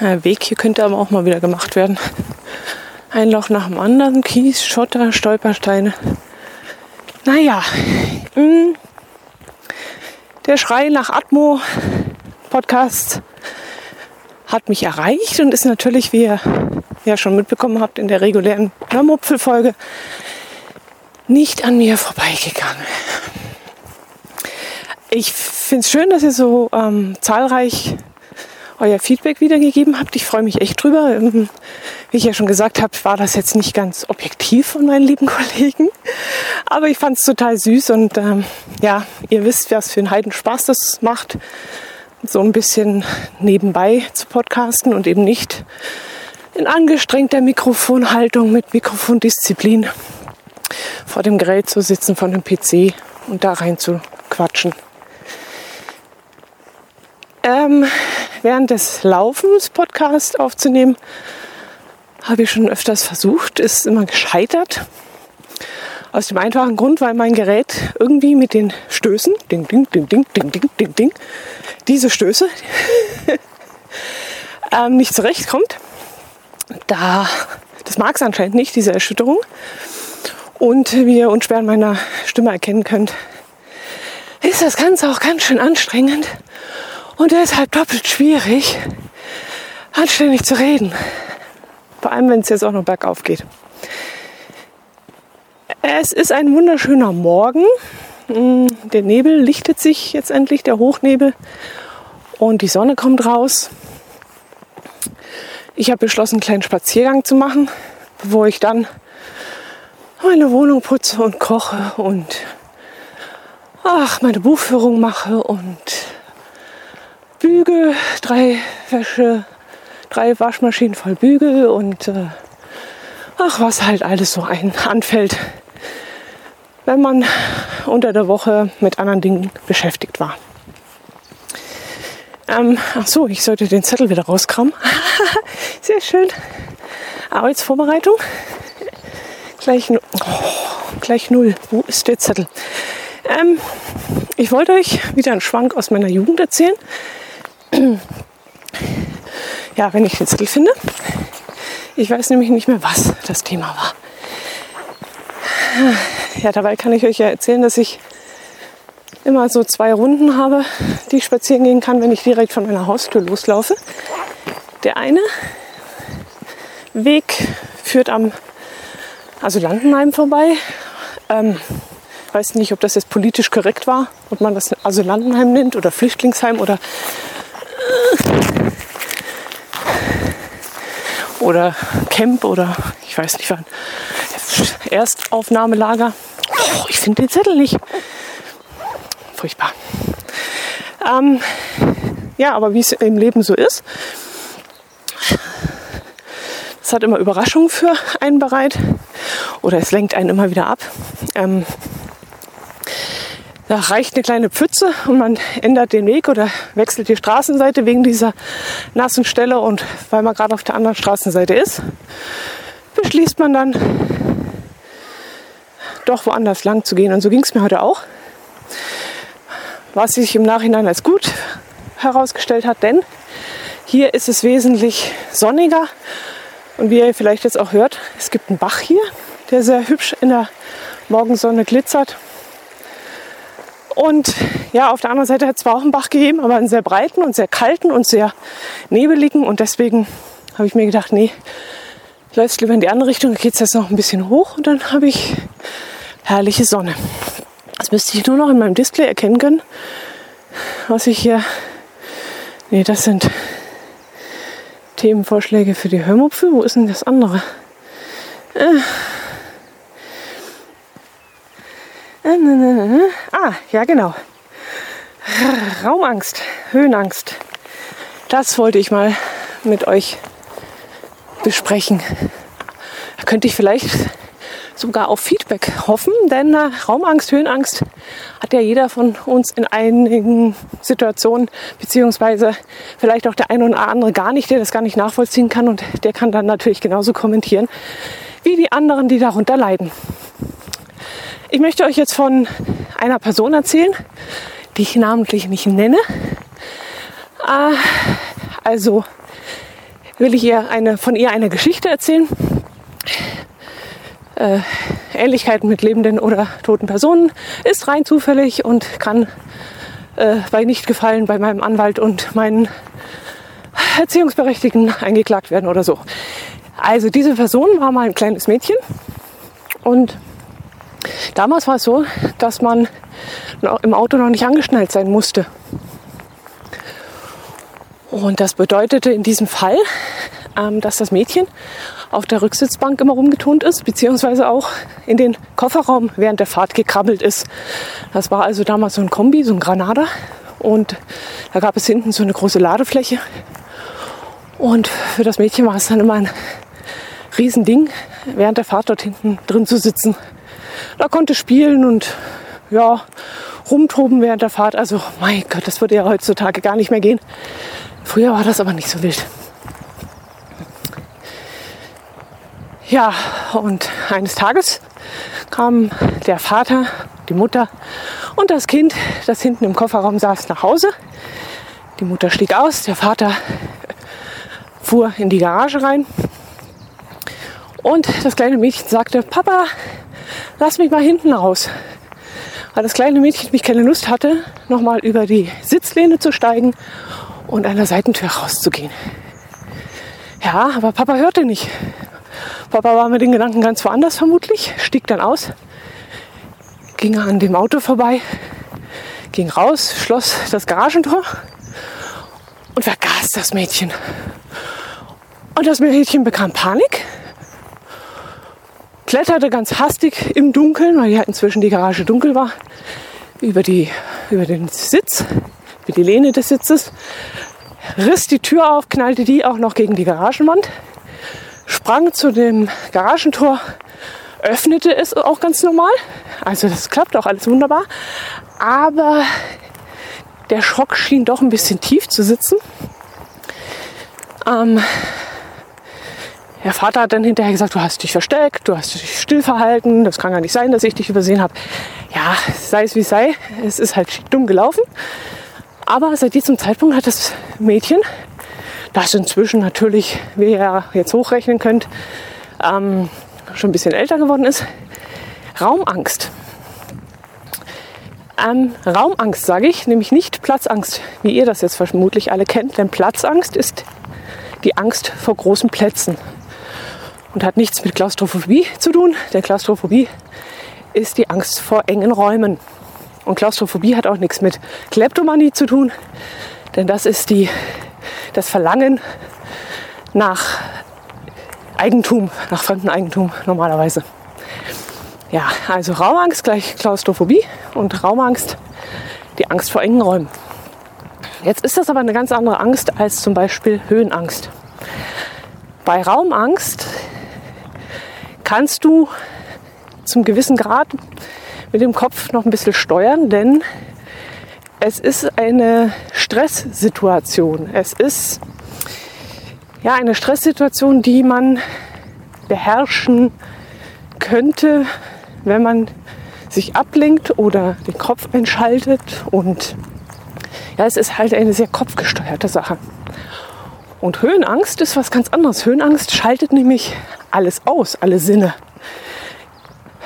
Der Weg hier könnte aber auch mal wieder gemacht werden. Ein Loch nach dem anderen, Kies, Schotter, Stolpersteine. Naja, hm. der Schrei nach Atmo Podcast hat mich erreicht und ist natürlich, wie ihr ja schon mitbekommen habt, in der regulären Hörmupfel-Folge nicht an mir vorbeigegangen. Ich finde es schön, dass ihr so ähm, zahlreich euer Feedback wiedergegeben habt. Ich freue mich echt drüber. Ähm, wie ich ja schon gesagt habe, war das jetzt nicht ganz objektiv von meinen lieben Kollegen. Aber ich fand es total süß und ähm, ja, ihr wisst, was für einen Heidenspaß das macht, so ein bisschen nebenbei zu podcasten und eben nicht in angestrengter Mikrofonhaltung mit Mikrofondisziplin vor dem Gerät zu sitzen von dem PC und da rein zu quatschen. Ähm, während des Laufens Podcast aufzunehmen, habe ich schon öfters versucht, ist immer gescheitert. Aus dem einfachen Grund, weil mein Gerät irgendwie mit den Stößen, ding, ding, ding, ding, ding, ding, ding, ding, diese Stöße ähm, nicht zurechtkommt. Da, das mag es anscheinend nicht, diese Erschütterung. Und wie ihr unschwer an meiner Stimme erkennen könnt, ist das Ganze auch ganz schön anstrengend und deshalb doppelt schwierig, anständig zu reden. Vor allem, wenn es jetzt auch noch bergauf geht. Es ist ein wunderschöner Morgen. Mm, der Nebel lichtet sich jetzt endlich, der Hochnebel. Und die Sonne kommt raus. Ich habe beschlossen, einen kleinen Spaziergang zu machen, bevor ich dann meine Wohnung putze und koche und ach, meine Buchführung mache und Bügel, drei Wäsche, drei Waschmaschinen voll Bügel und äh, ach, was halt alles so ein anfällt, wenn man unter der Woche mit anderen Dingen beschäftigt war. Ähm, ach so, ich sollte den Zettel wieder rauskramen. Sehr schön. Arbeitsvorbereitung. Gleich, oh, gleich null. Wo ist der Zettel? Ähm, ich wollte euch wieder einen Schwank aus meiner Jugend erzählen ja, wenn ich den Zettel finde. Ich weiß nämlich nicht mehr, was das Thema war. Ja, dabei kann ich euch ja erzählen, dass ich immer so zwei Runden habe, die ich spazieren gehen kann, wenn ich direkt von meiner Haustür loslaufe. Der eine Weg führt am Asylantenheim vorbei. Ähm, weiß nicht, ob das jetzt politisch korrekt war, ob man das Asylantenheim nennt oder Flüchtlingsheim oder oder Camp oder ich weiß nicht wann. Erstaufnahmelager. Oh, ich finde den Zettel nicht. Furchtbar. Ähm, ja, aber wie es im Leben so ist, es hat immer Überraschungen für einen bereit oder es lenkt einen immer wieder ab. Ähm, da reicht eine kleine Pfütze und man ändert den Weg oder wechselt die Straßenseite wegen dieser nassen Stelle und weil man gerade auf der anderen Straßenseite ist, beschließt man dann doch woanders lang zu gehen. Und so ging es mir heute auch. Was sich im Nachhinein als gut herausgestellt hat, denn hier ist es wesentlich sonniger. Und wie ihr vielleicht jetzt auch hört, es gibt einen Bach hier, der sehr hübsch in der Morgensonne glitzert. Und ja, auf der anderen Seite hat es zwar auch einen Bach gegeben, aber einen sehr breiten und sehr kalten und sehr nebeligen. Und deswegen habe ich mir gedacht, nee, läufst lieber in die andere Richtung, geht es jetzt noch ein bisschen hoch und dann habe ich herrliche Sonne. Das müsste ich nur noch in meinem Display erkennen können, was ich hier. Nee, das sind Themenvorschläge für die Hörmupfel. Wo ist denn das andere? Äh, Ah, ja genau. Raumangst, Höhenangst. Das wollte ich mal mit euch besprechen. Da könnte ich vielleicht sogar auf Feedback hoffen, denn äh, Raumangst, Höhenangst hat ja jeder von uns in einigen Situationen, beziehungsweise vielleicht auch der eine oder andere gar nicht, der das gar nicht nachvollziehen kann und der kann dann natürlich genauso kommentieren wie die anderen, die darunter leiden. Ich möchte euch jetzt von einer Person erzählen, die ich namentlich nicht nenne. Äh, also will ich ihr eine, von ihr eine Geschichte erzählen. Äh, Ähnlichkeiten mit lebenden oder toten Personen ist rein zufällig und kann äh, bei Nichtgefallen bei meinem Anwalt und meinen Erziehungsberechtigten eingeklagt werden oder so. Also diese Person war mal ein kleines Mädchen und damals war es so, dass man im Auto noch nicht angeschnallt sein musste. Und das bedeutete in diesem Fall, ähm, dass das Mädchen auf der Rücksitzbank immer rumgetont ist, beziehungsweise auch in den Kofferraum während der Fahrt gekrabbelt ist. Das war also damals so ein Kombi, so ein Granada. Und da gab es hinten so eine große Ladefläche. Und für das Mädchen war es dann immer ein Riesending, während der Fahrt dort hinten drin zu sitzen. Da konnte spielen und ja, rumtoben während der Fahrt. Also, mein Gott, das würde ja heutzutage gar nicht mehr gehen. Früher war das aber nicht so wild. Ja, und eines Tages kam der Vater, die Mutter und das Kind, das hinten im Kofferraum saß, nach Hause. Die Mutter stieg aus, der Vater fuhr in die Garage rein und das kleine Mädchen sagte, Papa, lass mich mal hinten raus. Weil das kleine Mädchen mich keine Lust hatte, nochmal über die Sitzlehne zu steigen und an der Seitentür rauszugehen. Ja, aber Papa hörte nicht. Papa war mit den Gedanken ganz woanders vermutlich, stieg dann aus, ging an dem Auto vorbei, ging raus, schloss das Garagentor und vergaß das Mädchen. Und das Mädchen bekam Panik, kletterte ganz hastig im Dunkeln, weil ja inzwischen die Garage dunkel war, über, die, über den Sitz, über die Lehne des Sitzes, riss die Tür auf, knallte die auch noch gegen die Garagenwand, sprang zu dem Garagentor, öffnete es auch ganz normal. Also das klappt auch alles wunderbar. Aber der Schock schien doch ein bisschen tief zu sitzen. Ähm, der Vater hat dann hinterher gesagt, du hast dich versteckt, du hast dich still verhalten, das kann gar nicht sein, dass ich dich übersehen habe. Ja, sei es wie sei, es ist halt dumm gelaufen. Aber seit diesem Zeitpunkt hat das Mädchen, das inzwischen natürlich, wie ihr jetzt hochrechnen könnt, ähm, schon ein bisschen älter geworden ist, Raumangst. Ähm, Raumangst sage ich, nämlich nicht Platzangst, wie ihr das jetzt vermutlich alle kennt, denn Platzangst ist die Angst vor großen Plätzen und hat nichts mit Klaustrophobie zu tun. Denn Klaustrophobie ist die Angst vor engen Räumen. Und Klaustrophobie hat auch nichts mit Kleptomanie zu tun, denn das ist die, das Verlangen nach Eigentum, nach fremdem Eigentum normalerweise. Ja, also Raumangst gleich Klaustrophobie und Raumangst die Angst vor engen Räumen. Jetzt ist das aber eine ganz andere Angst als zum Beispiel Höhenangst. Bei Raumangst kannst du zum gewissen Grad mit dem Kopf noch ein bisschen steuern, denn es ist eine Stresssituation. Es ist ja eine Stresssituation, die man beherrschen könnte, wenn man sich ablenkt oder den Kopf einschaltet. Und ja, es ist halt eine sehr kopfgesteuerte Sache. Und Höhenangst ist was ganz anderes. Höhenangst schaltet nämlich alles aus, alle Sinne.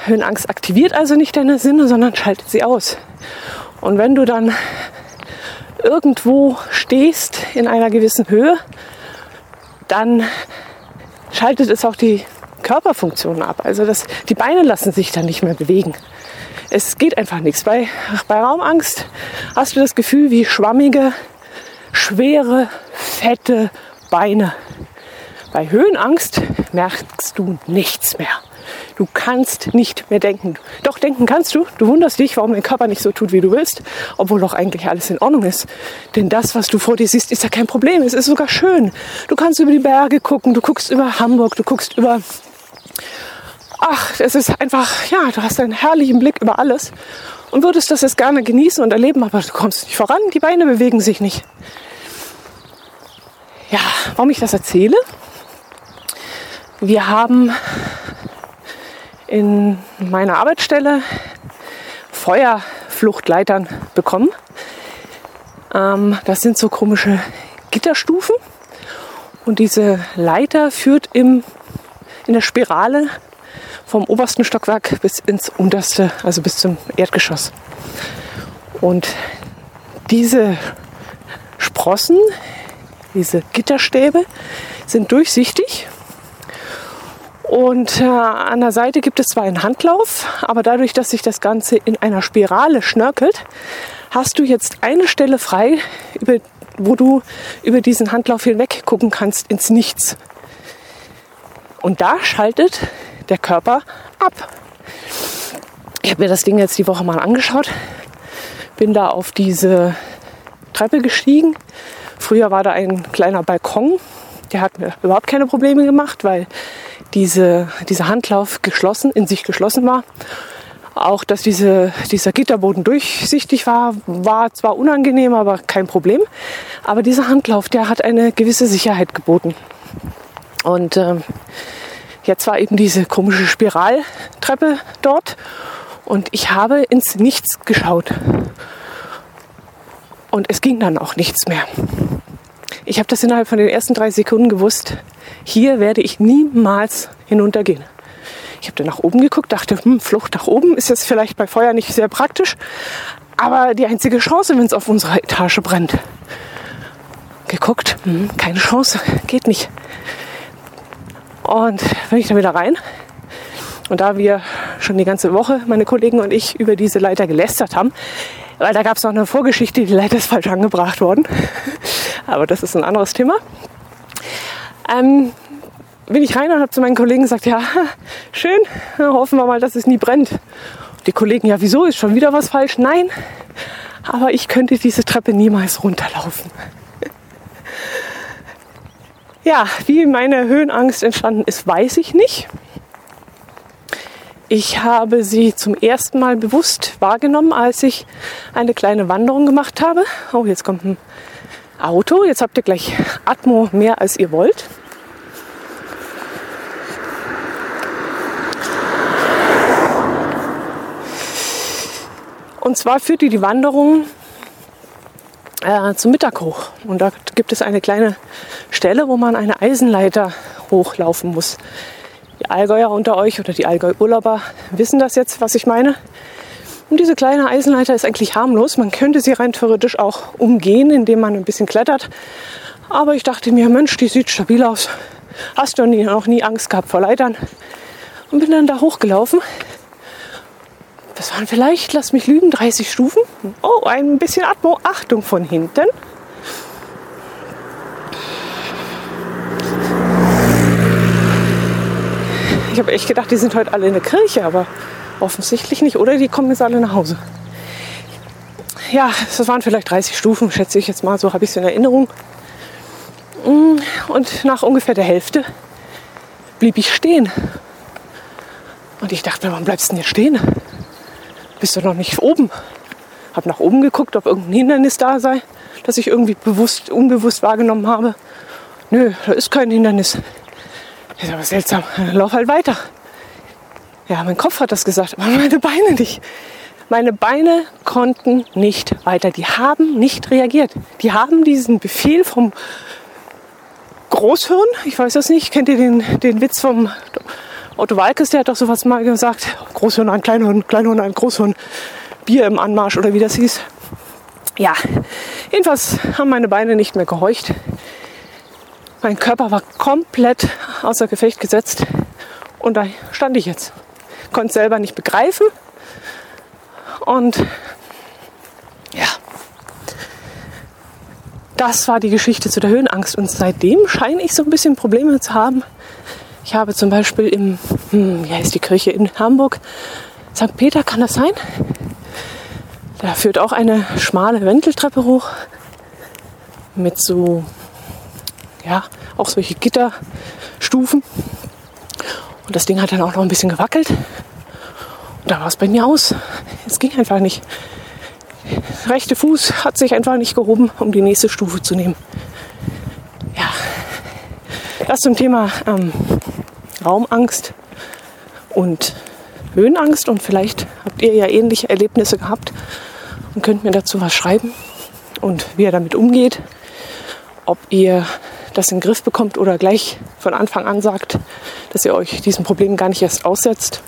Höhenangst aktiviert also nicht deine Sinne, sondern schaltet sie aus. Und wenn du dann irgendwo stehst in einer gewissen Höhe, dann schaltet es auch die Körperfunktionen ab. Also das, die Beine lassen sich dann nicht mehr bewegen. Es geht einfach nichts. Bei, bei Raumangst hast du das Gefühl wie schwammige, schwere, fette Beine. Bei Höhenangst merkst du nichts mehr. Du kannst nicht mehr denken. Doch denken kannst du. Du wunderst dich, warum dein Körper nicht so tut, wie du willst, obwohl doch eigentlich alles in Ordnung ist. Denn das, was du vor dir siehst, ist ja kein Problem. Es ist sogar schön. Du kannst über die Berge gucken, du guckst über Hamburg, du guckst über... Ach, es ist einfach, ja, du hast einen herrlichen Blick über alles und würdest das jetzt gerne genießen und erleben, aber du kommst nicht voran, die Beine bewegen sich nicht. Ja, warum ich das erzähle? Wir haben in meiner Arbeitsstelle Feuerfluchtleitern bekommen. Ähm, das sind so komische Gitterstufen. Und diese Leiter führt im, in der Spirale vom obersten Stockwerk bis ins unterste, also bis zum Erdgeschoss. Und diese Sprossen, diese Gitterstäbe, sind durchsichtig. Und äh, an der Seite gibt es zwar einen Handlauf, aber dadurch, dass sich das Ganze in einer Spirale schnörkelt, hast du jetzt eine Stelle frei, über, wo du über diesen Handlauf hinweg gucken kannst ins Nichts. Und da schaltet der Körper ab. Ich habe mir das Ding jetzt die Woche mal angeschaut, bin da auf diese Treppe gestiegen. Früher war da ein kleiner Balkon, der hat mir überhaupt keine Probleme gemacht, weil diese, dieser Handlauf geschlossen, in sich geschlossen war. Auch, dass diese, dieser Gitterboden durchsichtig war, war zwar unangenehm, aber kein Problem. Aber dieser Handlauf, der hat eine gewisse Sicherheit geboten. Und ähm, jetzt war eben diese komische Spiraltreppe dort und ich habe ins Nichts geschaut. Und es ging dann auch nichts mehr. Ich habe das innerhalb von den ersten drei Sekunden gewusst. Hier werde ich niemals hinuntergehen. Ich habe dann nach oben geguckt, dachte, hm, Flucht nach oben ist jetzt vielleicht bei Feuer nicht sehr praktisch, aber die einzige Chance, wenn es auf unserer Etage brennt. Geguckt, hm, keine Chance, geht nicht. Und bin ich dann wieder rein. Und da wir schon die ganze Woche, meine Kollegen und ich, über diese Leiter gelästert haben, weil da gab es noch eine Vorgeschichte, die Leiter ist falsch angebracht worden. Aber das ist ein anderes Thema. Ähm, bin ich rein und habe zu meinen Kollegen gesagt, ja, schön, hoffen wir mal, dass es nie brennt. Die Kollegen, ja, wieso ist schon wieder was falsch? Nein, aber ich könnte diese Treppe niemals runterlaufen. Ja, wie meine Höhenangst entstanden ist, weiß ich nicht. Ich habe sie zum ersten Mal bewusst wahrgenommen, als ich eine kleine Wanderung gemacht habe. Oh, jetzt kommt ein Auto. Jetzt habt ihr gleich Atmo mehr als ihr wollt. Und zwar führt die die Wanderung äh, zum Mittag hoch. Und da gibt es eine kleine Stelle, wo man eine Eisenleiter hochlaufen muss. Die Allgäuer unter euch oder die Allgäu-Urlauber wissen das jetzt, was ich meine. Und diese kleine Eisenleiter ist eigentlich harmlos. Man könnte sie rein theoretisch auch umgehen, indem man ein bisschen klettert. Aber ich dachte mir, Mensch, die sieht stabil aus. Hast du noch nie Angst gehabt vor Leitern? Und bin dann da hochgelaufen das waren vielleicht, lass mich lügen, 30 Stufen. Oh, ein bisschen Atmo. Achtung von hinten. Ich habe echt gedacht, die sind heute alle in der Kirche, aber offensichtlich nicht. Oder die kommen jetzt alle nach Hause. Ja, das waren vielleicht 30 Stufen, schätze ich jetzt mal. So habe ich es in Erinnerung. Mm, und nach ungefähr der Hälfte blieb ich stehen. Und ich dachte mir, warum bleibst du denn jetzt stehen? bist du noch nicht oben. Hab nach oben geguckt, ob irgendein Hindernis da sei, das ich irgendwie bewusst, unbewusst wahrgenommen habe. Nö, da ist kein Hindernis. Ist aber seltsam. Dann lauf halt weiter. Ja, mein Kopf hat das gesagt, aber meine Beine nicht. Meine Beine konnten nicht weiter. Die haben nicht reagiert. Die haben diesen Befehl vom Großhirn, ich weiß das nicht, kennt ihr den, den Witz vom Otto Walkes, der hat doch sowas mal gesagt, Großhirn, ein Kleinhirn, Kleinhirn, ein Großhirn, Bier im Anmarsch oder wie das hieß. Ja, jedenfalls haben meine Beine nicht mehr gehorcht. Mein Körper war komplett außer Gefecht gesetzt und da stand ich jetzt. Konnte selber nicht begreifen und ja, das war die Geschichte zu der Höhenangst und seitdem scheine ich so ein bisschen Probleme zu haben, ich habe zum Beispiel im, hm, wie heißt die Kirche in Hamburg, St. Peter, kann das sein? Da führt auch eine schmale Wendeltreppe hoch mit so, ja, auch solche Gitterstufen. Und das Ding hat dann auch noch ein bisschen gewackelt. Und da war es bei mir aus. Es ging einfach nicht. Der rechte Fuß hat sich einfach nicht gehoben, um die nächste Stufe zu nehmen. Ja, das zum Thema ähm, Raumangst und Höhenangst und vielleicht habt ihr ja ähnliche Erlebnisse gehabt und könnt mir dazu was schreiben und wie ihr damit umgeht. Ob ihr das in den Griff bekommt oder gleich von Anfang an sagt, dass ihr euch diesen Problemen gar nicht erst aussetzt.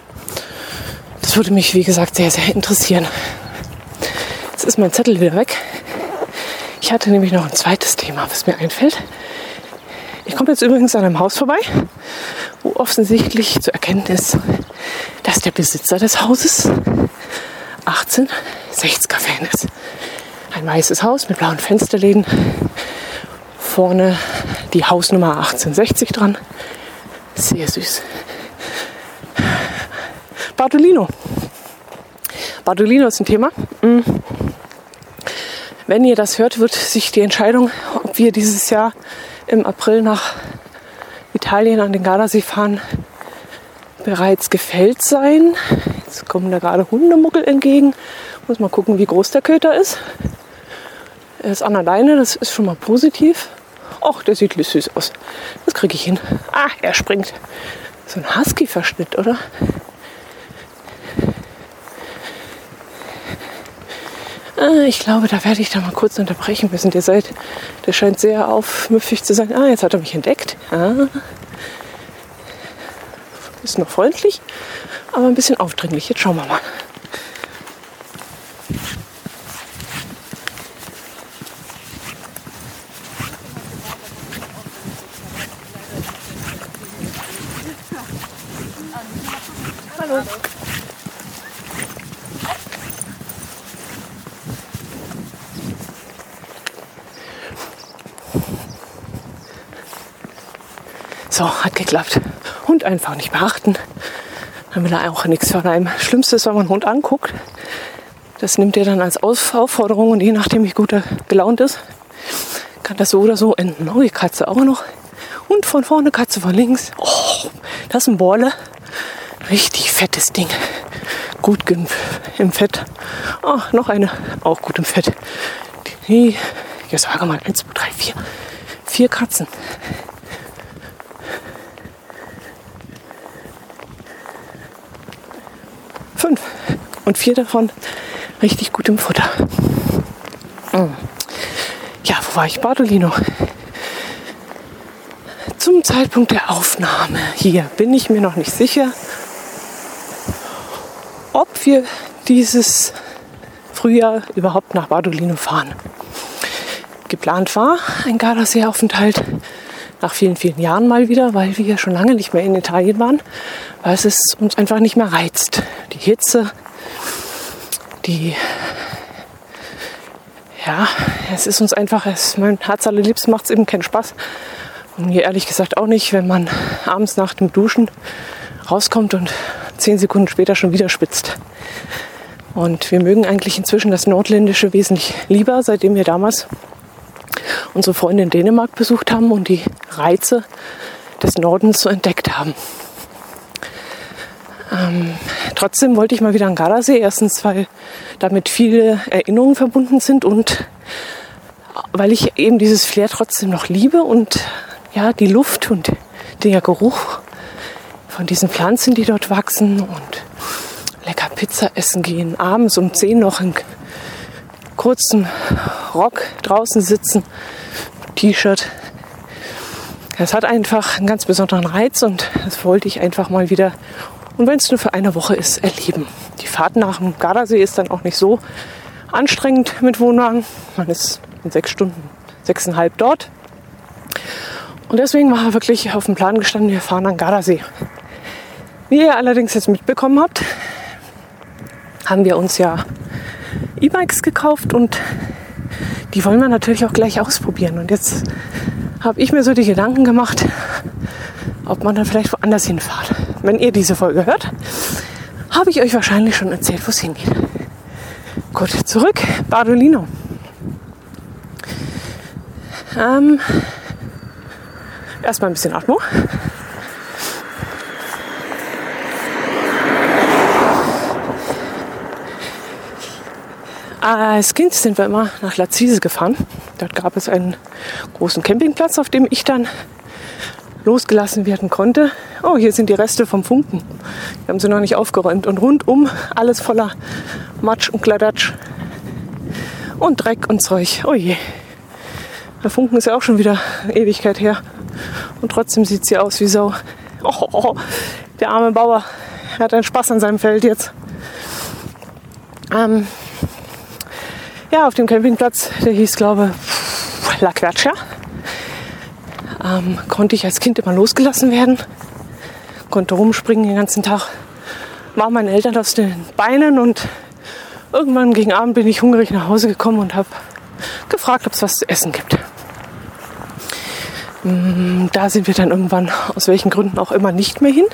Das würde mich, wie gesagt, sehr, sehr interessieren. Jetzt ist mein Zettel wieder weg. Ich hatte nämlich noch ein zweites Thema, was mir einfällt. Ich komme jetzt übrigens an einem Haus vorbei, wo offensichtlich zu erkennen ist, dass der Besitzer des Hauses 1860er-Fan ist. Ein weißes Haus mit blauen Fensterläden. Vorne die Hausnummer 1860 dran. Sehr süß. Bartolino. Bartolino ist ein Thema. Mm. Wenn ihr das hört, wird sich die Entscheidung, ob wir dieses Jahr im April nach Italien an den Gardasee fahren, bereits gefällt sein. Jetzt kommen da gerade Hundemuckel entgegen. Muss mal gucken, wie groß der Köter ist. Er ist an alleine, das ist schon mal positiv. Och, der sieht süß aus. Das kriege ich hin. Ah, er springt. So ein Husky-Verschnitt, oder? Ah, ich glaube, da werde ich da mal kurz unterbrechen müssen. Der seid, der scheint sehr aufmüffig zu sein. Ah, jetzt hat er mich entdeckt. Ah. Ist noch freundlich, aber ein bisschen aufdringlich. Jetzt schauen wir mal. Hallo. So, hat geklappt. Hund einfach nicht beachten. Dann will er auch nichts von einem. Schlimmste ist, wenn man einen Hund anguckt. Das nimmt er dann als Aufforderung und je nachdem, wie gut er gelaunt ist, kann das so oder so enden. Oh, die Katze auch noch. Und von vorne Katze von links. Oh, das ist ein Borle. Richtig fettes Ding. Gut im Fett. Oh, noch eine. Auch gut im Fett. Die, jetzt sage mal, 1, 2, 3, 4. Vier Katzen. Fünf. Und vier davon richtig gut im Futter. Hm. Ja, wo war ich? Bartolino. Zum Zeitpunkt der Aufnahme hier bin ich mir noch nicht sicher, ob wir dieses Frühjahr überhaupt nach Bardolino fahren. Geplant war ein Gardasee-Aufenthalt nach vielen, vielen Jahren mal wieder, weil wir ja schon lange nicht mehr in Italien waren, weil es uns einfach nicht mehr reizt. Die Hitze, die ja, es ist uns einfach, es, mein Herz allerliebst macht es eben keinen Spaß. Und mir ehrlich gesagt auch nicht, wenn man abends nach dem Duschen rauskommt und zehn Sekunden später schon wieder spitzt. Und wir mögen eigentlich inzwischen das Nordländische wesentlich lieber, seitdem wir damals unsere Freunde in Dänemark besucht haben und die Reize des Nordens so entdeckt haben. Ähm, trotzdem wollte ich mal wieder an Gardasee. Erstens, weil damit viele Erinnerungen verbunden sind und weil ich eben dieses Flair trotzdem noch liebe und ja, die Luft und der Geruch von diesen Pflanzen, die dort wachsen und lecker Pizza essen gehen, abends um 10 noch in kurzem Rock draußen sitzen, T-Shirt. Es hat einfach einen ganz besonderen Reiz und das wollte ich einfach mal wieder, und wenn es nur für eine Woche ist, erleben. Die Fahrt nach dem Gardasee ist dann auch nicht so anstrengend mit Wohnwagen. Man ist in sechs Stunden, sechseinhalb dort. Und deswegen war wirklich auf dem Plan gestanden, wir fahren an Gardasee. Wie ihr allerdings jetzt mitbekommen habt, haben wir uns ja E-Bikes gekauft und die wollen wir natürlich auch gleich ausprobieren. Und jetzt habe ich mir so die Gedanken gemacht, ob man dann vielleicht woanders hinfahrt. Wenn ihr diese Folge hört, habe ich euch wahrscheinlich schon erzählt, wo es hingeht. Gut, zurück, Bardolino. Ähm, erstmal ein bisschen Atmung. Als Kind sind wir immer nach Lazise gefahren. Dort gab es einen großen Campingplatz, auf dem ich dann losgelassen werden konnte. Oh, hier sind die Reste vom Funken. Die haben sie noch nicht aufgeräumt. Und rundum alles voller Matsch und Kladatsch. Und Dreck und Zeug. Oh je. Der Funken ist ja auch schon wieder Ewigkeit her. Und trotzdem sieht sie aus wie Sau. Oh, oh, oh. der arme Bauer hat einen Spaß an seinem Feld jetzt. Ähm, ja, auf dem Campingplatz, der hieß, glaube La Quercia, ähm, konnte ich als Kind immer losgelassen werden. Konnte rumspringen den ganzen Tag. War meinen Eltern aus den Beinen und irgendwann gegen Abend bin ich hungrig nach Hause gekommen und habe gefragt, ob es was zu essen gibt. Mm, da sind wir dann irgendwann aus welchen Gründen auch immer nicht mehr hin.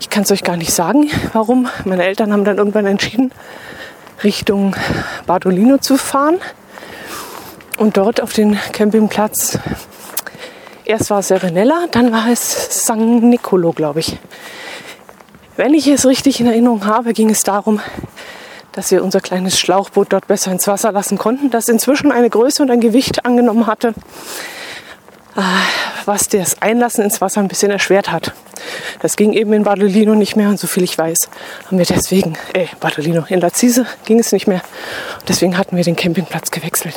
Ich kann es euch gar nicht sagen, warum. Meine Eltern haben dann irgendwann entschieden, Richtung Bartolino zu fahren und dort auf den Campingplatz. Erst war es Serenella, dann war es San Nicolo, glaube ich. Wenn ich es richtig in Erinnerung habe, ging es darum, dass wir unser kleines Schlauchboot dort besser ins Wasser lassen konnten, das inzwischen eine Größe und ein Gewicht angenommen hatte, was das Einlassen ins Wasser ein bisschen erschwert hat. Das ging eben in Badolino nicht mehr und so viel ich weiß, haben wir deswegen, äh, Badolino, in Lazise ging es nicht mehr. Und deswegen hatten wir den Campingplatz gewechselt.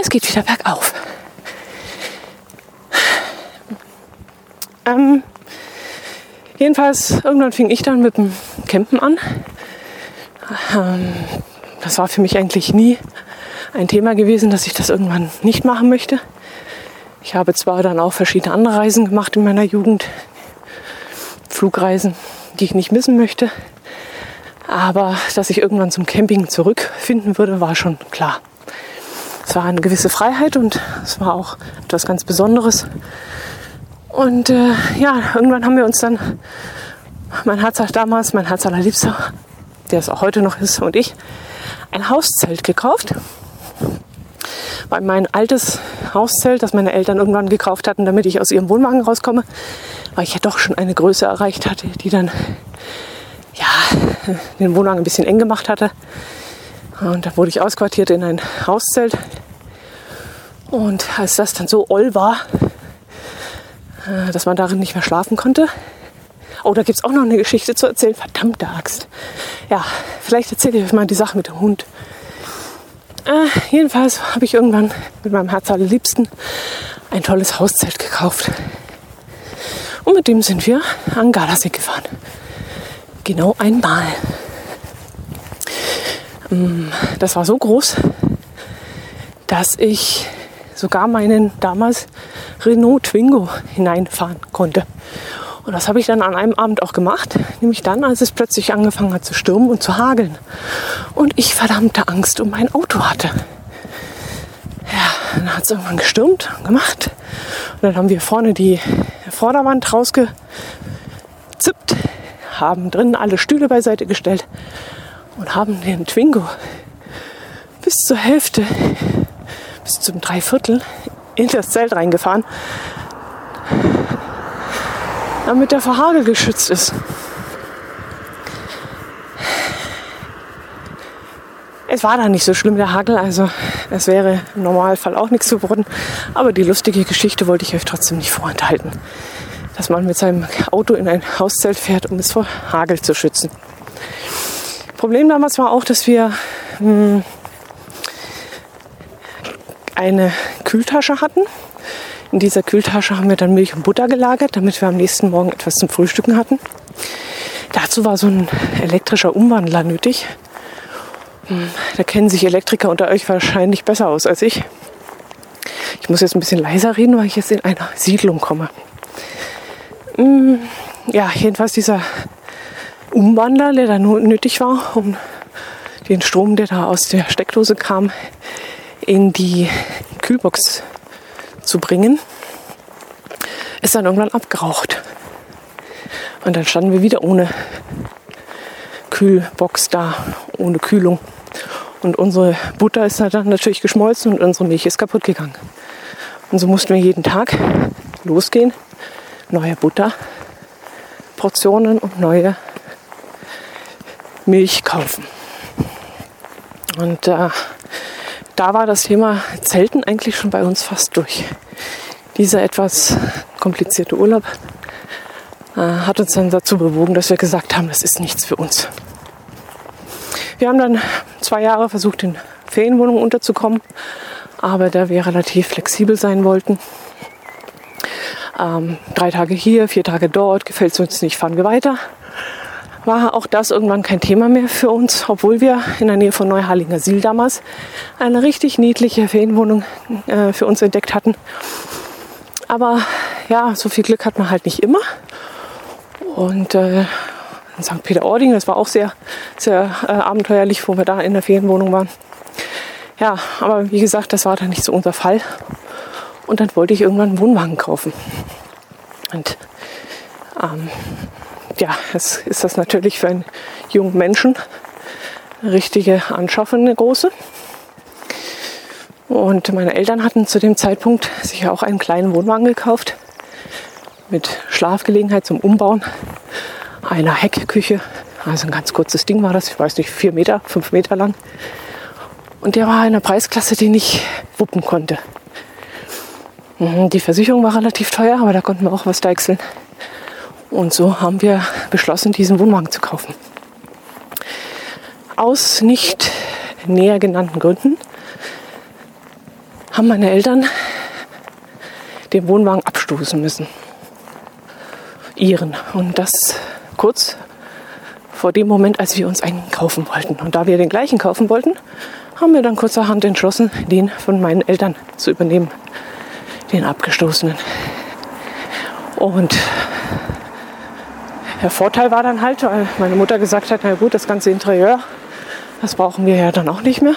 Es geht wieder bergauf. Ähm, jedenfalls, irgendwann fing ich dann mit dem Campen an. Ähm, das war für mich eigentlich nie ein Thema gewesen, dass ich das irgendwann nicht machen möchte. Ich habe zwar dann auch verschiedene andere Reisen gemacht in meiner Jugend, Flugreisen, die ich nicht missen möchte, aber dass ich irgendwann zum Camping zurückfinden würde, war schon klar. Es war eine gewisse Freiheit und es war auch etwas ganz Besonderes. Und äh, ja, irgendwann haben wir uns dann, mein Herz damals, mein Herz allerliebster, der es auch heute noch ist, und ich, ein Hauszelt gekauft weil mein altes Hauszelt, das meine Eltern irgendwann gekauft hatten, damit ich aus ihrem Wohnwagen rauskomme, weil ich ja doch schon eine Größe erreicht hatte, die dann ja, den Wohnwagen ein bisschen eng gemacht hatte. Und da wurde ich ausquartiert in ein Hauszelt. Und als das dann so oll war, äh, dass man darin nicht mehr schlafen konnte. Oh, da gibt es auch noch eine Geschichte zu erzählen. Verdammte Axt. Ja, vielleicht erzähle ich euch mal die Sache mit dem Hund. Äh, jedenfalls habe ich irgendwann mit meinem Herz allerliebsten ein tolles Hauszelt gekauft. Und mit dem sind wir an Gardasee gefahren. Genau einmal. Mm, das war so groß, dass ich sogar meinen damals Renault Twingo hineinfahren konnte. Und das habe ich dann an einem Abend auch gemacht, nämlich dann, als es plötzlich angefangen hat zu stürmen und zu hageln. Und ich verdammte Angst um mein Auto hatte. Ja, dann hat es irgendwann gestürmt, gemacht. Und dann haben wir vorne die Vorderwand rausgezippt, haben drinnen alle Stühle beiseite gestellt und haben den Twingo bis zur Hälfte, bis zum Dreiviertel in das Zelt reingefahren damit der vor Hagel geschützt ist. Es war da nicht so schlimm, der Hagel, also es wäre im Normalfall auch nichts geworden. Aber die lustige Geschichte wollte ich euch trotzdem nicht vorenthalten. Dass man mit seinem Auto in ein Hauszelt fährt, um es vor Hagel zu schützen. Problem damals war auch, dass wir mh, hm, eine Kühltasche hatten in dieser Kühltasche haben wir dann Milch und Butter gelagert, damit wir am nächsten Morgen etwas zum Frühstücken hatten. Dazu war so ein elektrischer Umwandler nötig. Hm, da kennen sich Elektriker unter euch wahrscheinlich besser aus als ich. Ich muss jetzt ein bisschen leiser reden, weil ich jetzt in einer Siedlung komme. Hm, ja, jedenfalls dieser Umwandler, der da nötig war, um den Strom, der da aus der Steckdose kam, in die Kühlbox zu bringen, ist dann irgendwann abgeraucht. Und dann standen wir wieder ohne Kühlbox da, ohne Kühlung. Und unsere Butter ist dann natürlich geschmolzen und unsere Milch ist kaputt gegangen. Und so mussten wir jeden Tag losgehen, neue Butterportionen und neue Milch kaufen. Und äh, da war das Thema Zelten eigentlich schon bei uns fast durch. dieser etwas komplizierte Urlaub äh, hat uns dann dazu bewogen, dass wir gesagt haben, das ist nichts für uns. Wir haben dann zwei Jahre versucht, in Ferienwohnungen unterzukommen, aber da wir relativ flexibel sein wollten, ähm, drei Tage hier, vier Tage dort, gefällt es uns nicht, fahren wir weiter. War auch das irgendwann kein Thema mehr für uns, obwohl wir in der Nähe von Neuharlinger Siel damals eine richtig niedliche Ferienwohnung äh, für uns entdeckt hatten. Aber ja, so viel Glück hat man halt nicht immer. Und äh, in St. Peter-Ording, das war auch sehr, sehr äh, abenteuerlich, wo wir da in der Ferienwohnung waren. Ja, aber wie gesagt, das war dann nicht so unser Fall. Und dann wollte ich irgendwann einen Wohnwagen kaufen. Und ähm, ja, jetzt ist das natürlich für einen jungen Menschen richtige Anschaffung, eine große. Und meine Eltern hatten zu dem Zeitpunkt sich auch einen kleinen Wohnwagen gekauft mit Schlafgelegenheit zum Umbauen, einer Heckküche. Also ein ganz kurzes Ding war das, ich weiß nicht, vier Meter, fünf Meter lang. Und der war in einer Preisklasse, die ich wuppen konnte. Mhm, die Versicherung war relativ teuer, aber da konnten wir auch was deichseln. Und so haben wir beschlossen, diesen Wohnwagen zu kaufen. Aus nicht näher genannten Gründen haben meine Eltern den Wohnwagen abstoßen müssen. Ihren. Und das kurz vor dem Moment, als wir uns einen kaufen wollten. Und da wir den gleichen kaufen wollten, haben wir dann kurzerhand entschlossen, den von meinen Eltern zu übernehmen den abgestoßenen. Und der Vorteil war dann halt, weil meine Mutter gesagt hat, na gut, das ganze Interieur, das brauchen wir ja dann auch nicht mehr.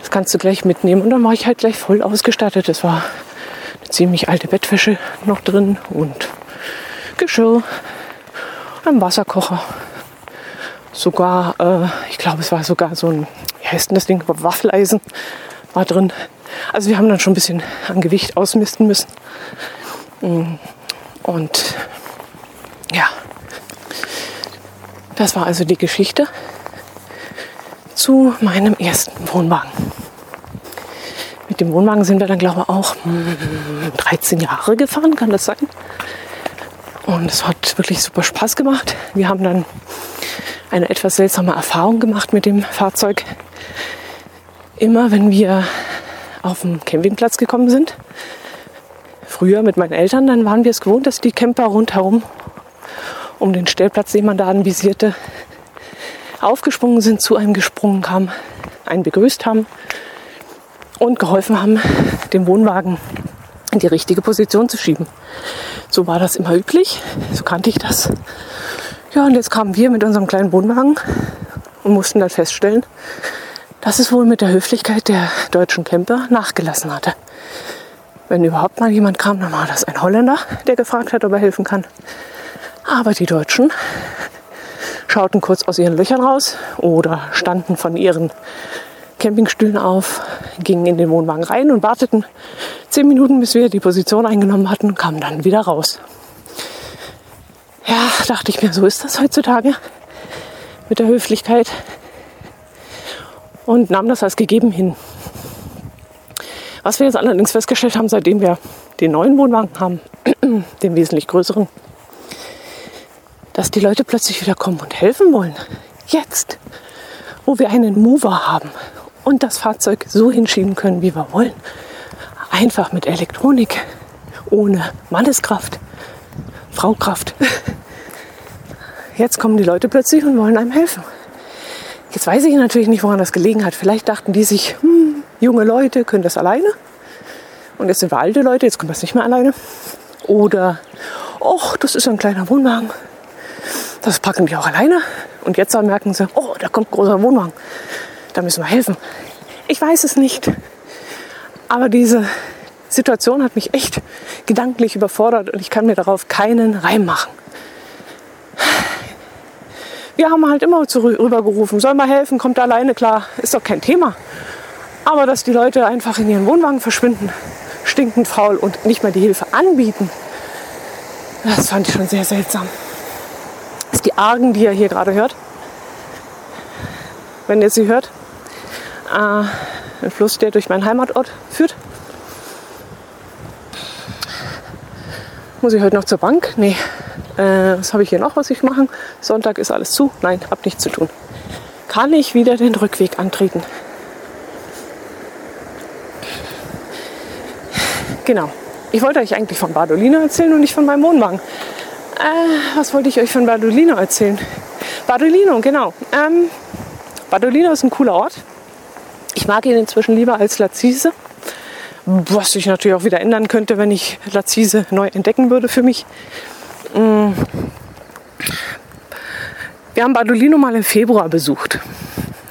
Das kannst du gleich mitnehmen. Und dann war ich halt gleich voll ausgestattet. Es war eine ziemlich alte Bettwäsche noch drin und Geschirr, ein Wasserkocher. Sogar, äh, ich glaube, es war sogar so ein, wie heißt denn das Ding, Waffeleisen war drin. Also wir haben dann schon ein bisschen an Gewicht ausmisten müssen. Mm. Und ja, das war also die Geschichte zu meinem ersten Wohnwagen. Mit dem Wohnwagen sind wir dann, glaube ich, auch 13 mm, Jahre gefahren, kann das sein? Und es hat wirklich super Spaß gemacht. Wir haben dann eine etwas seltsame Erfahrung gemacht mit dem Fahrzeug. Immer wenn wir auf den Campingplatz gekommen sind, früher mit meinen Eltern, dann waren wir es gewohnt, dass die Camper rundherum um den Stellplatz, den man da anvisierte, aufgesprungen sind, zu einem gesprungen kamen, einen begrüßt haben und geholfen haben, den Wohnwagen in die richtige Position zu schieben. So war das immer üblich, so kannte ich das. Ja, und jetzt kamen wir mit unserem kleinen Wohnwagen und mussten dann feststellen, dass es wohl mit der Höflichkeit der deutschen Camper nachgelassen hatte. Wenn überhaupt mal jemand kam, dann war das ein Holländer, der gefragt hat, ob er helfen kann. Aber die Deutschen schauten kurz aus ihren Löchern raus oder standen von ihren Campingstühlen auf, gingen in den Wohnwagen rein und warteten zehn Minuten, bis wir die Position eingenommen hatten, kamen dann wieder raus. Ja, dachte ich mir, so ist das heutzutage mit der Höflichkeit und nahm das als gegeben hin. Was wir jetzt allerdings festgestellt haben, seitdem wir den neuen Wohnwagen haben, den wesentlich größeren, dass die Leute plötzlich wieder kommen und helfen wollen. Jetzt, wo wir einen Mover haben und das Fahrzeug so hinschieben können, wie wir wollen. Einfach mit Elektronik, ohne Manneskraft, Fraukraft. Jetzt kommen die Leute plötzlich und wollen einem helfen. Jetzt weiß ich natürlich nicht, woran das gelegen hat. Vielleicht dachten die sich, hm, junge Leute können das alleine. Und jetzt sind wir alte Leute, jetzt können wir es nicht mehr alleine. Oder, ach, das ist ein kleiner Wohnwagen. Das packen die auch alleine. Und jetzt merken sie, oh, da kommt großer Wohnwagen. Da müssen wir helfen. Ich weiß es nicht. Aber diese Situation hat mich echt gedanklich überfordert und ich kann mir darauf keinen Reim machen wir haben halt immer rübergerufen, soll mal helfen, kommt alleine klar, ist doch kein Thema. Aber dass die Leute einfach in ihren Wohnwagen verschwinden, stinkend faul und nicht mal die Hilfe anbieten, das fand ich schon sehr seltsam. Die Argen, die ihr hier gerade hört. Wenn ihr sie hört, äh, ein Fluss, der durch meinen Heimatort führt. Muss ich heute noch zur Bank? Nee. Äh, was habe ich hier noch, was ich machen? Sonntag ist alles zu. Nein, hab nichts zu tun. Kann ich wieder den Rückweg antreten? Genau. Ich wollte euch eigentlich von Badolino erzählen und nicht von meinem Wohnwagen. Äh, was wollte ich euch von Badolino erzählen? Badolino, genau. Ähm, Badolino ist ein cooler Ort. Ich mag ihn inzwischen lieber als Lazise. Was sich natürlich auch wieder ändern könnte, wenn ich Lazise neu entdecken würde für mich. Mm. Wir haben Badolino mal im Februar besucht.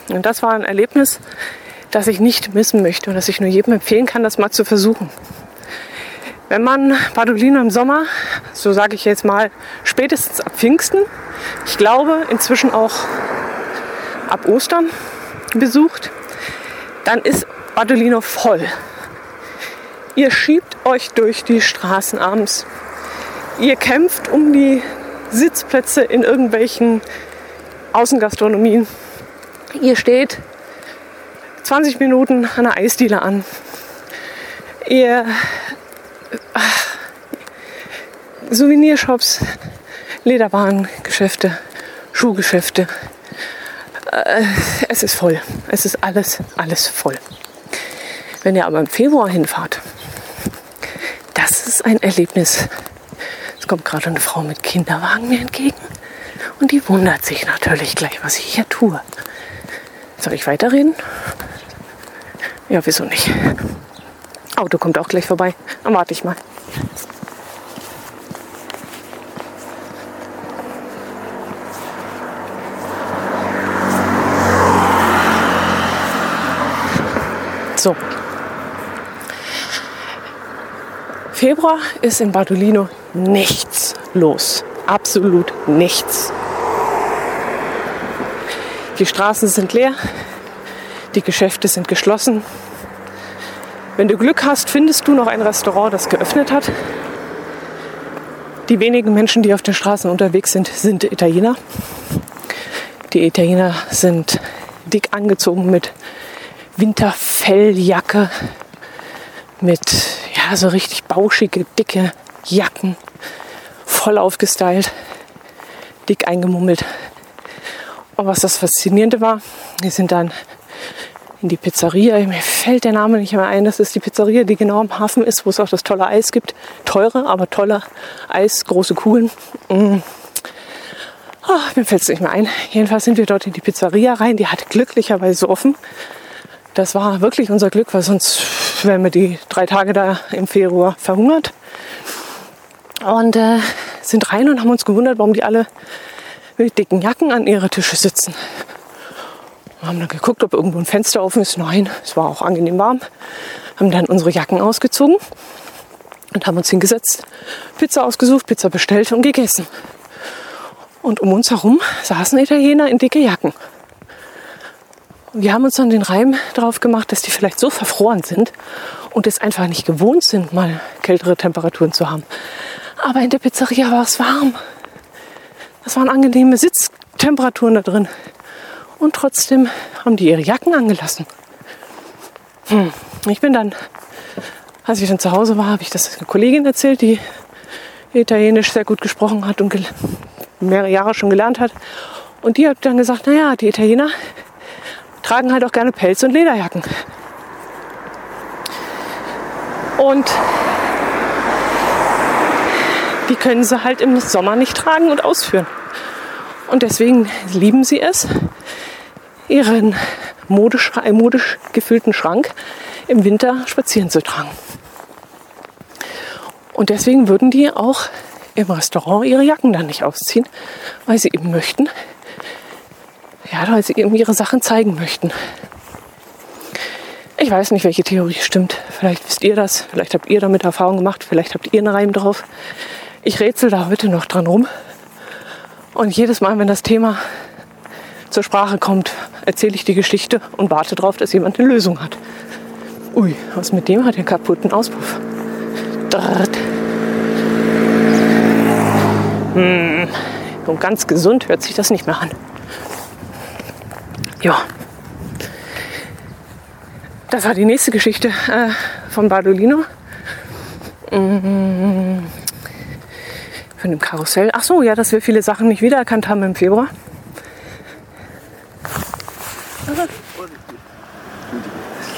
Und das war ein Erlebnis, das ich nicht missen möchte und das ich nur jedem empfehlen kann, das mal zu versuchen. Wenn man Badolino im Sommer, so sage ich jetzt mal, spätestens ab Pfingsten, ich glaube inzwischen auch ab Ostern besucht, dann ist Badolino voll. Ihr schiebt euch durch die Straßen abends. Ihr kämpft um die Sitzplätze in irgendwelchen Außengastronomien. Ihr steht 20 Minuten an der Eisdiele an. Ihr Souvenirshops, Lederwarengeschäfte, Schuhgeschäfte. Äh, es ist voll. Es ist alles, alles voll. Wenn ihr aber im Februar hinfahrt, das ist ein Erlebnis. Es kommt gerade eine Frau mit Kinderwagen mir entgegen und die wundert sich natürlich gleich, was ich hier tue. Soll ich weiterreden? Ja, wieso nicht? Auto kommt auch gleich vorbei. Dann warte ich mal. So, Februar ist in Badolino nichts los. Absolut nichts. Die Straßen sind leer, die Geschäfte sind geschlossen. Wenn du Glück hast, findest du noch ein Restaurant, das geöffnet hat. Die wenigen Menschen, die auf den Straßen unterwegs sind, sind Italiener. Die Italiener sind dick angezogen mit Winterfelljacke, mit ja, so richtig bauschige, dicke Jacken, voll aufgestylt, dick eingemummelt. Und was das Faszinierende war, wir sind dann in die Pizzeria. Mir fällt der Name nicht mehr ein. Das ist die Pizzeria, die genau am Hafen ist, wo es auch das tolle Eis gibt. Teure, aber toller Eis, große Kugeln. Mm. Oh, mir fällt es nicht mehr ein. Jedenfalls sind wir dort in die Pizzeria rein. Die hat glücklicherweise offen. Das war wirklich unser Glück, weil sonst wären wir die drei Tage da im Februar verhungert. Und äh, sind rein und haben uns gewundert, warum die alle mit dicken Jacken an ihre Tische sitzen. Haben dann geguckt, ob irgendwo ein Fenster offen ist. Nein, es war auch angenehm warm. Haben dann unsere Jacken ausgezogen und haben uns hingesetzt, Pizza ausgesucht, Pizza bestellt und gegessen. Und um uns herum saßen Italiener in dicke Jacken. Wir haben uns dann den Reim drauf gemacht, dass die vielleicht so verfroren sind und es einfach nicht gewohnt sind, mal kältere Temperaturen zu haben. Aber in der Pizzeria war es warm. Das waren angenehme Sitztemperaturen da drin. Und trotzdem haben die ihre Jacken angelassen. Hm. Ich bin dann, als ich dann zu Hause war, habe ich das einer Kollegin erzählt, die Italienisch sehr gut gesprochen hat und mehrere Jahre schon gelernt hat. Und die hat dann gesagt, naja, die Italiener tragen halt auch gerne Pelz- und Lederjacken. Und die können sie halt im Sommer nicht tragen und ausführen. Und deswegen lieben sie es, ihren modisch, modisch gefüllten Schrank im Winter spazieren zu tragen. Und deswegen würden die auch im Restaurant ihre Jacken dann nicht ausziehen, weil sie eben möchten, ja, weil sie eben ihre Sachen zeigen möchten. Ich weiß nicht, welche Theorie stimmt. Vielleicht wisst ihr das, vielleicht habt ihr damit Erfahrung gemacht, vielleicht habt ihr einen Reim drauf. Ich rätsel da heute noch dran rum. Und jedes Mal, wenn das Thema zur Sprache kommt, erzähle ich die Geschichte und warte darauf, dass jemand eine Lösung hat. Ui, was mit dem hat der kaputten Auspuff? Drrrt. Hm, und ganz gesund hört sich das nicht mehr an. Ja. Das war die nächste Geschichte äh, von Badolino. Hm, von dem Karussell. Ach so, ja, dass wir viele Sachen nicht wiedererkannt haben im Februar.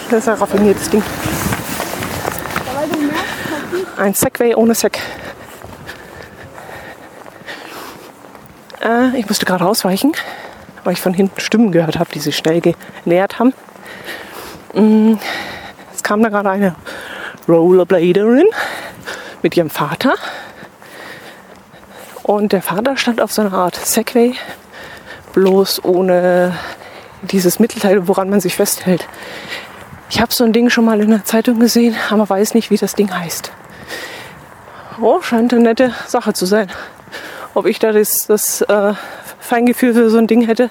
Das ist ein raffiniertes Ding. Ein Segway ohne Seg. Äh, ich musste gerade ausweichen, weil ich von hinten Stimmen gehört habe, die sich schnell genähert haben. Mm, es kam da gerade eine Rollerbladerin mit ihrem Vater. Und der Vater stand auf so einer Art Segway, bloß ohne dieses Mittelteil, woran man sich festhält. Ich habe so ein Ding schon mal in der Zeitung gesehen, aber weiß nicht, wie das Ding heißt. Oh, scheint eine nette Sache zu sein. Ob ich da das, das äh, Feingefühl für so ein Ding hätte,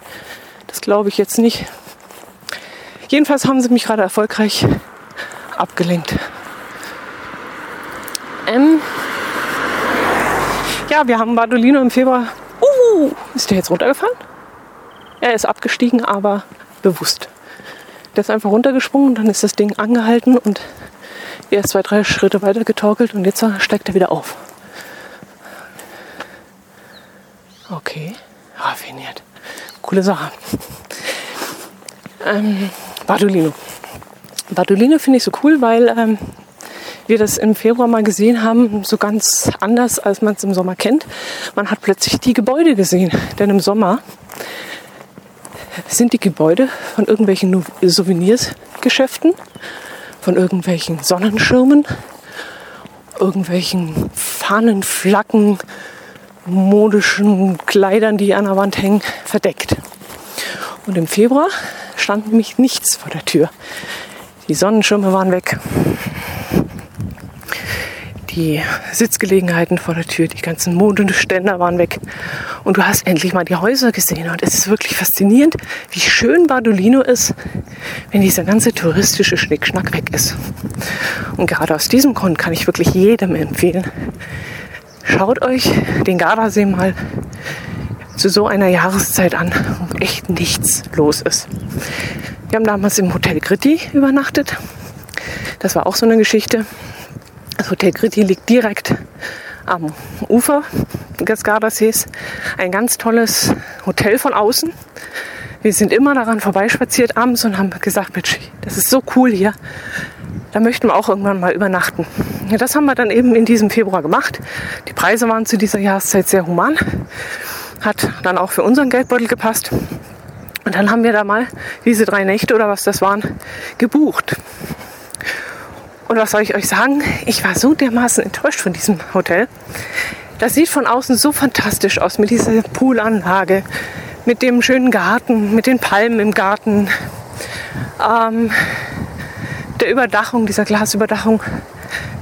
das glaube ich jetzt nicht. Jedenfalls haben sie mich gerade erfolgreich abgelenkt. Ähm ja, wir haben Badolino im Februar. Uh, ist der jetzt runtergefallen? Er ist abgestiegen, aber bewusst. Der ist einfach runtergesprungen, dann ist das Ding angehalten und er ist zwei, drei Schritte weiter getorkelt und jetzt steigt er wieder auf. Okay, raffiniert. Coole Sache. Ähm, Bartolino. Bartolino finde ich so cool, weil ähm, wir das im Februar mal gesehen haben, so ganz anders, als man es im Sommer kennt. Man hat plötzlich die Gebäude gesehen, denn im Sommer sind die Gebäude von irgendwelchen Souvenirsgeschäften, von irgendwelchen Sonnenschirmen, irgendwelchen Fahnen, Flaggen, modischen Kleidern, die an der Wand hängen, verdeckt. Und im Februar stand nämlich nichts vor der Tür. Die Sonnenschirme waren weg die Sitzgelegenheiten vor der Tür, die ganzen Modeständer waren weg. Und du hast endlich mal die Häuser gesehen. Und es ist wirklich faszinierend, wie schön Bardolino ist, wenn dieser ganze touristische Schnickschnack weg ist. Und gerade aus diesem Grund kann ich wirklich jedem empfehlen, schaut euch den Gardasee mal zu so einer Jahreszeit an, wo echt nichts los ist. Wir haben damals im Hotel Gritti übernachtet. Das war auch so eine Geschichte. Das Hotel Gritti liegt direkt am Ufer des Gardasees. Ein ganz tolles Hotel von außen. Wir sind immer daran vorbeispaziert abends und haben gesagt, Mensch, das ist so cool hier. Da möchten wir auch irgendwann mal übernachten. Ja, das haben wir dann eben in diesem Februar gemacht. Die Preise waren zu dieser Jahreszeit sehr human. Hat dann auch für unseren Geldbeutel gepasst. Und dann haben wir da mal diese drei Nächte oder was das waren, gebucht. Und was soll ich euch sagen? Ich war so dermaßen enttäuscht von diesem Hotel. Das sieht von außen so fantastisch aus mit dieser Poolanlage, mit dem schönen Garten, mit den Palmen im Garten, ähm, der Überdachung, dieser Glasüberdachung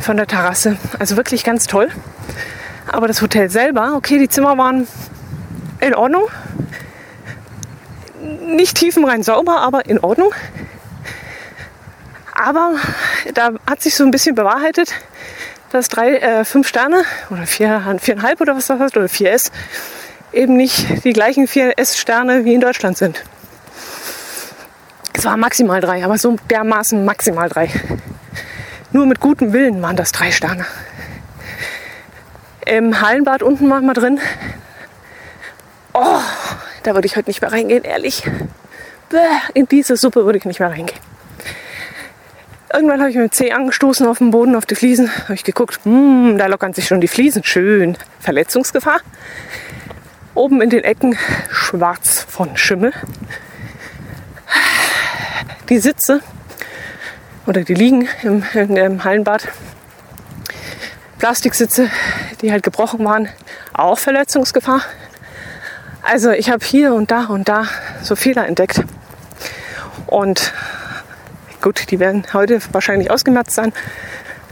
von der Terrasse. Also wirklich ganz toll. Aber das Hotel selber, okay, die Zimmer waren in Ordnung. Nicht tiefenrein sauber, aber in Ordnung. Aber da hat sich so ein bisschen bewahrheitet, dass drei, äh, fünf Sterne oder vier, viereinhalb oder was das heißt, oder vier S eben nicht die gleichen vier S-Sterne wie in Deutschland sind. Es waren maximal drei, aber so dermaßen maximal drei. Nur mit gutem Willen waren das drei Sterne. Im Hallenbad unten waren wir drin. Oh, da würde ich heute nicht mehr reingehen, ehrlich. In diese Suppe würde ich nicht mehr reingehen. Irgendwann habe ich mit dem Zeh angestoßen auf dem Boden, auf die Fliesen. Habe ich geguckt, hm, da lockern sich schon die Fliesen. Schön. Verletzungsgefahr. Oben in den Ecken schwarz von Schimmel. Die Sitze oder die liegen im, im Hallenbad. Plastiksitze, die halt gebrochen waren, auch Verletzungsgefahr. Also ich habe hier und da und da so Fehler entdeckt. Und Gut, die werden heute wahrscheinlich ausgemerzt sein.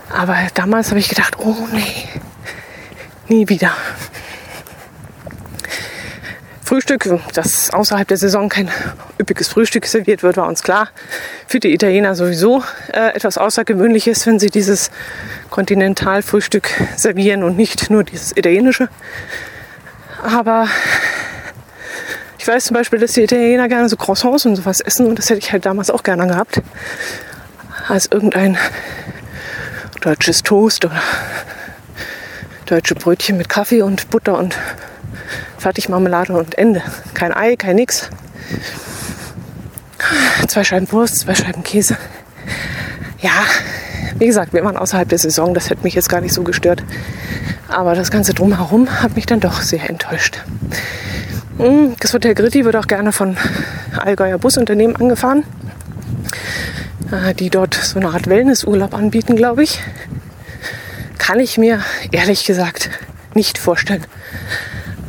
Aber damals habe ich gedacht, oh nee, nie wieder. Frühstück, dass außerhalb der Saison kein üppiges Frühstück serviert wird, war uns klar. Für die Italiener sowieso äh, etwas Außergewöhnliches, wenn sie dieses Kontinentalfrühstück servieren und nicht nur dieses italienische. Aber ich weiß zum Beispiel, dass die Italiener gerne so Croissants und sowas essen und das hätte ich halt damals auch gerne gehabt. Als irgendein deutsches Toast oder deutsche Brötchen mit Kaffee und Butter und Fertigmarmelade und Ende. Kein Ei, kein nix. Zwei Scheiben Wurst, zwei Scheiben Käse. Ja, wie gesagt, wir waren außerhalb der Saison, das hätte mich jetzt gar nicht so gestört. Aber das Ganze drumherum hat mich dann doch sehr enttäuscht. Hm, das Hotel Gritti wird auch gerne von Allgäuer Busunternehmen angefahren, äh, die dort so eine Art Wellnessurlaub anbieten, glaube ich. Kann ich mir ehrlich gesagt nicht vorstellen.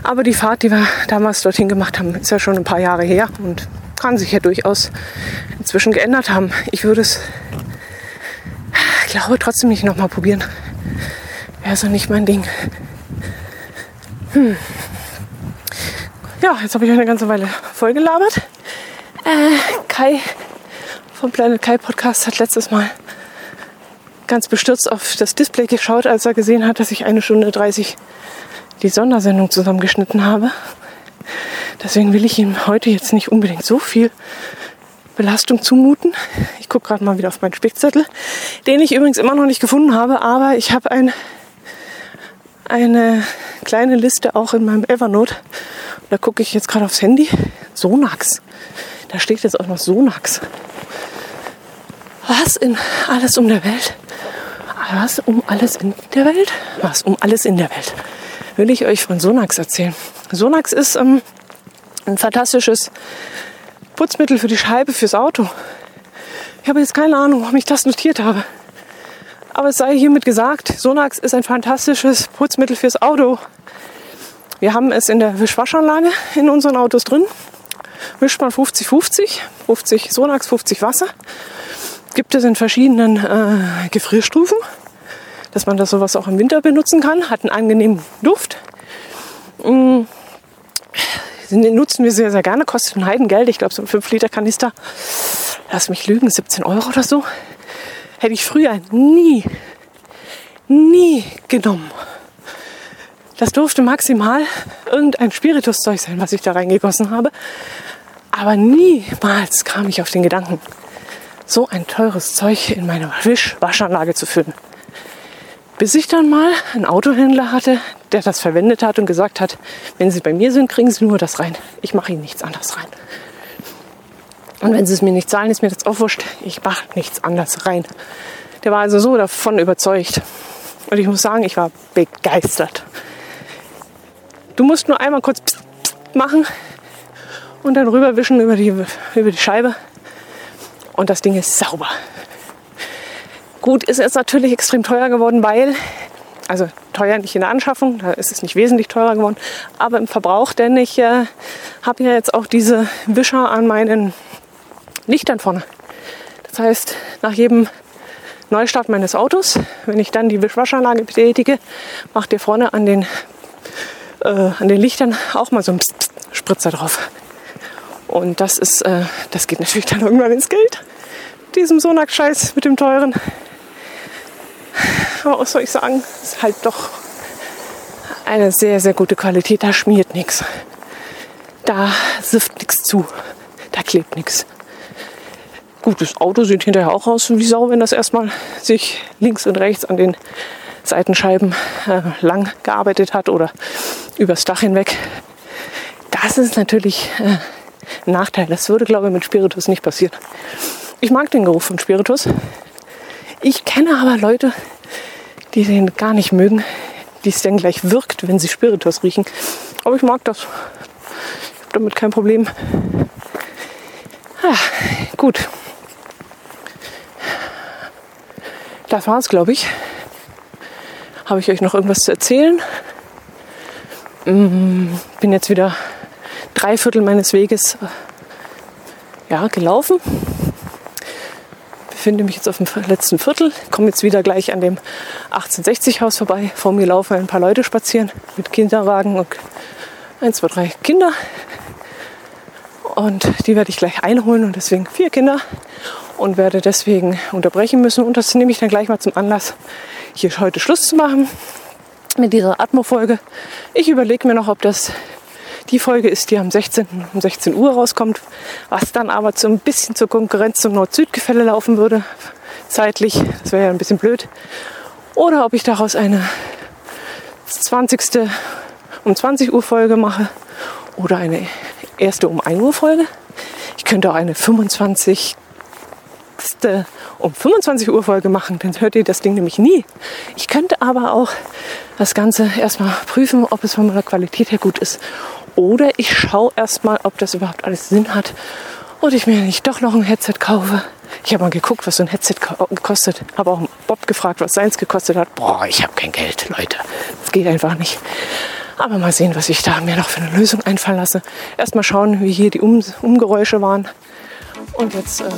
Aber die Fahrt, die wir damals dorthin gemacht haben, ist ja schon ein paar Jahre her und kann sich ja durchaus inzwischen geändert haben. Ich würde es, glaube trotzdem nicht nochmal probieren. Wäre so nicht mein Ding. Hm. Ja, jetzt habe ich euch eine ganze Weile vollgelabert. Äh, Kai vom Planet Kai Podcast hat letztes Mal ganz bestürzt auf das Display geschaut, als er gesehen hat, dass ich eine Stunde 30 die Sondersendung zusammengeschnitten habe. Deswegen will ich ihm heute jetzt nicht unbedingt so viel Belastung zumuten. Ich gucke gerade mal wieder auf meinen Spickzettel, den ich übrigens immer noch nicht gefunden habe, aber ich habe ein, eine kleine Liste auch in meinem Evernote. Da gucke ich jetzt gerade aufs Handy. Sonax. Da steht jetzt auch noch Sonax. Was in alles um der Welt? Was um alles in der Welt? Was um alles in der Welt? Will ich euch von Sonax erzählen. Sonax ist ähm, ein fantastisches Putzmittel für die Scheibe fürs Auto. Ich habe jetzt keine Ahnung, warum ich das notiert habe. Aber es sei hiermit gesagt, Sonax ist ein fantastisches Putzmittel fürs Auto. Wir haben es in der Wischwaschanlage in unseren Autos drin. Wischt man 50-50, 50 Sonax, 50 Wasser. Gibt es in verschiedenen äh, Gefrierstufen, dass man das sowas auch im Winter benutzen kann. Hat einen angenehmen Duft. Mhm den nutzen wir sehr, sehr gerne. Kostet ein Heidengeld. Ich glaube, so ein 5-Liter-Kanister, lass mich lügen, 17 Euro oder so. Hätte ich früher nie, nie genommen. Das durfte maximal irgendein Spirituszeug sein, was ich da reingegossen habe. Aber niemals kam ich auf den Gedanken, so ein teures Zeug in meine Wischwaschanlage zu füllen. Bis ich dann mal einen Autohändler hatte, der das verwendet hat und gesagt hat, wenn Sie bei mir sind, kriegen Sie nur das rein. Ich mache Ihnen nichts anderes rein. Und wenn Sie es mir nicht zahlen, ist mir das auch wurscht. Ich mache nichts anderes rein. Der war also so davon überzeugt. Und ich muss sagen, ich war begeistert. Du musst nur einmal kurz pst, pst machen und dann rüberwischen über die, über die Scheibe. Und das Ding ist sauber. Gut, ist es natürlich extrem teuer geworden, weil, also teuer nicht in der Anschaffung, da ist es nicht wesentlich teurer geworden, aber im Verbrauch, denn ich äh, habe ja jetzt auch diese Wischer an meinen Lichtern vorne. Das heißt, nach jedem Neustart meines Autos, wenn ich dann die Wischwaschanlage betätige, macht ihr vorne an den, äh, an den Lichtern auch mal so einen Psst, Psst, Spritzer drauf. Und das ist, äh, das geht natürlich dann irgendwann ins Geld. Diesem Sonax-Scheiß mit dem teuren aber was soll ich sagen, ist halt doch eine sehr, sehr gute Qualität. Da schmiert nichts. Da sifft nichts zu. Da klebt nichts. Gut, das Auto sieht hinterher auch aus wie Sau, wenn das erstmal sich links und rechts an den Seitenscheiben äh, lang gearbeitet hat oder übers Dach hinweg. Das ist natürlich äh, ein Nachteil. Das würde, glaube ich, mit Spiritus nicht passieren. Ich mag den Geruch von Spiritus. Ich kenne aber Leute, die den gar nicht mögen, die es dann gleich wirkt, wenn sie Spiritus riechen. Aber ich mag das. Ich habe damit kein Problem. Ah, gut. Das war's, glaube ich. Habe ich euch noch irgendwas zu erzählen? Mm, bin jetzt wieder drei Viertel meines Weges äh, ja, gelaufen befinde mich jetzt auf dem letzten Viertel, komme jetzt wieder gleich an dem 1860-Haus vorbei. Vor mir laufen ein paar Leute spazieren mit Kinderwagen und ein, zwei, drei Kinder. Und die werde ich gleich einholen und deswegen vier Kinder und werde deswegen unterbrechen müssen. Und das nehme ich dann gleich mal zum Anlass, hier heute Schluss zu machen mit dieser Atmo-Folge. Ich überlege mir noch, ob das die Folge ist, die am 16. um 16 Uhr rauskommt, was dann aber so ein bisschen zur Konkurrenz zum Nord-Süd-Gefälle laufen würde, zeitlich. Das wäre ja ein bisschen blöd. Oder ob ich daraus eine 20. um 20 Uhr Folge mache oder eine erste um 1 Uhr Folge. Ich könnte auch eine 25. um 25 Uhr Folge machen, dann hört ihr das Ding nämlich nie. Ich könnte aber auch das Ganze erstmal prüfen, ob es von meiner Qualität her gut ist. Oder ich schaue erstmal, ob das überhaupt alles Sinn hat und ich mir nicht doch noch ein Headset kaufe. Ich habe mal geguckt, was so ein Headset kostet. Habe auch Bob gefragt, was seins gekostet hat. Boah, ich habe kein Geld, Leute. Das geht einfach nicht. Aber mal sehen, was ich da mir noch für eine Lösung einfallen lasse. Erstmal schauen, wie hier die um Umgeräusche waren. Und jetzt, äh, ja.